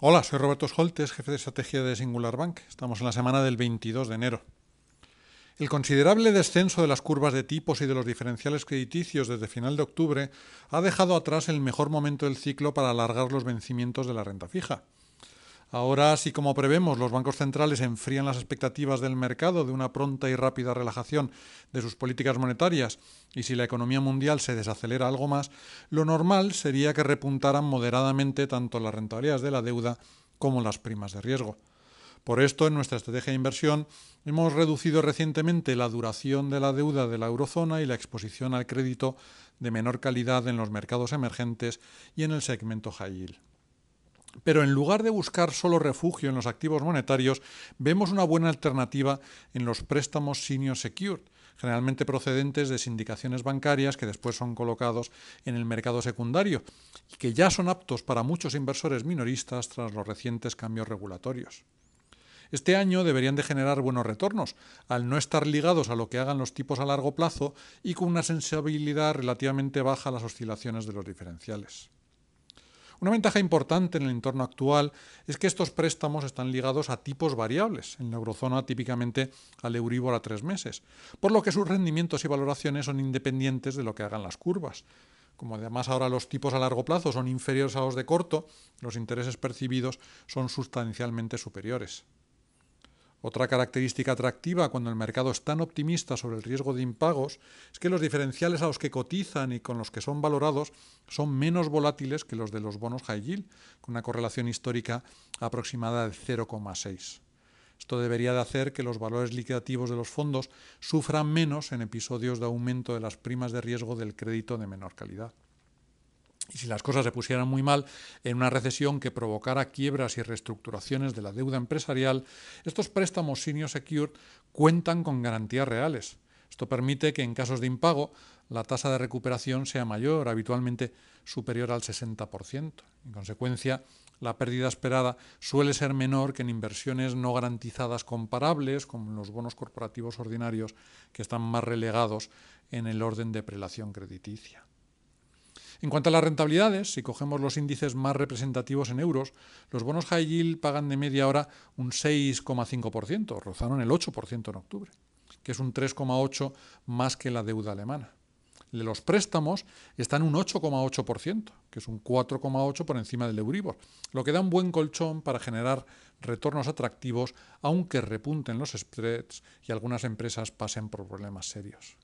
Hola, soy Roberto Scholtes, jefe de estrategia de Singular Bank. Estamos en la semana del 22 de enero. El considerable descenso de las curvas de tipos y de los diferenciales crediticios desde final de octubre ha dejado atrás el mejor momento del ciclo para alargar los vencimientos de la renta fija. Ahora, si como prevemos los bancos centrales enfrían las expectativas del mercado de una pronta y rápida relajación de sus políticas monetarias y si la economía mundial se desacelera algo más, lo normal sería que repuntaran moderadamente tanto las rentabilidades de la deuda como las primas de riesgo. Por esto, en nuestra estrategia de inversión hemos reducido recientemente la duración de la deuda de la eurozona y la exposición al crédito de menor calidad en los mercados emergentes y en el segmento high yield. Pero en lugar de buscar solo refugio en los activos monetarios, vemos una buena alternativa en los préstamos senior secured, generalmente procedentes de sindicaciones bancarias que después son colocados en el mercado secundario y que ya son aptos para muchos inversores minoristas tras los recientes cambios regulatorios. Este año deberían de generar buenos retornos, al no estar ligados a lo que hagan los tipos a largo plazo y con una sensibilidad relativamente baja a las oscilaciones de los diferenciales. Una ventaja importante en el entorno actual es que estos préstamos están ligados a tipos variables, en la eurozona típicamente al Euribor a tres meses, por lo que sus rendimientos y valoraciones son independientes de lo que hagan las curvas. Como además ahora los tipos a largo plazo son inferiores a los de corto, los intereses percibidos son sustancialmente superiores. Otra característica atractiva cuando el mercado es tan optimista sobre el riesgo de impagos es que los diferenciales a los que cotizan y con los que son valorados son menos volátiles que los de los bonos high yield, con una correlación histórica aproximada de 0,6. Esto debería de hacer que los valores liquidativos de los fondos sufran menos en episodios de aumento de las primas de riesgo del crédito de menor calidad. Y si las cosas se pusieran muy mal en una recesión que provocara quiebras y reestructuraciones de la deuda empresarial, estos préstamos senior secured cuentan con garantías reales. Esto permite que en casos de impago la tasa de recuperación sea mayor, habitualmente superior al 60%. En consecuencia, la pérdida esperada suele ser menor que en inversiones no garantizadas comparables, como los bonos corporativos ordinarios, que están más relegados en el orden de prelación crediticia. En cuanto a las rentabilidades, si cogemos los índices más representativos en euros, los bonos high yield pagan de media hora un 6,5%, rozaron el 8% en octubre, que es un 3,8% más que la deuda alemana. De los préstamos están un 8,8%, que es un 4,8% por encima del Euribor, lo que da un buen colchón para generar retornos atractivos, aunque repunten los spreads y algunas empresas pasen por problemas serios.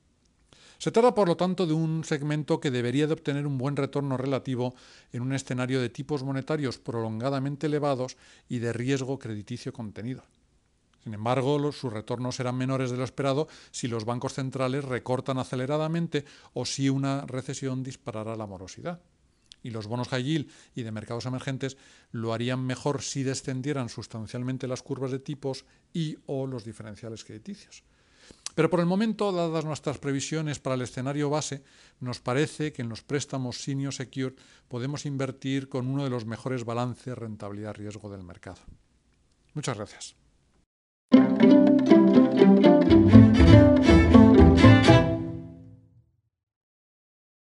Se trata, por lo tanto, de un segmento que debería de obtener un buen retorno relativo en un escenario de tipos monetarios prolongadamente elevados y de riesgo crediticio contenido. Sin embargo, sus retornos serán menores de lo esperado si los bancos centrales recortan aceleradamente o si una recesión disparará la morosidad. Y los bonos high yield y de mercados emergentes lo harían mejor si descendieran sustancialmente las curvas de tipos y o los diferenciales crediticios. Pero por el momento, dadas nuestras previsiones para el escenario base, nos parece que en los préstamos senior secured podemos invertir con uno de los mejores balances rentabilidad-riesgo del mercado. Muchas gracias.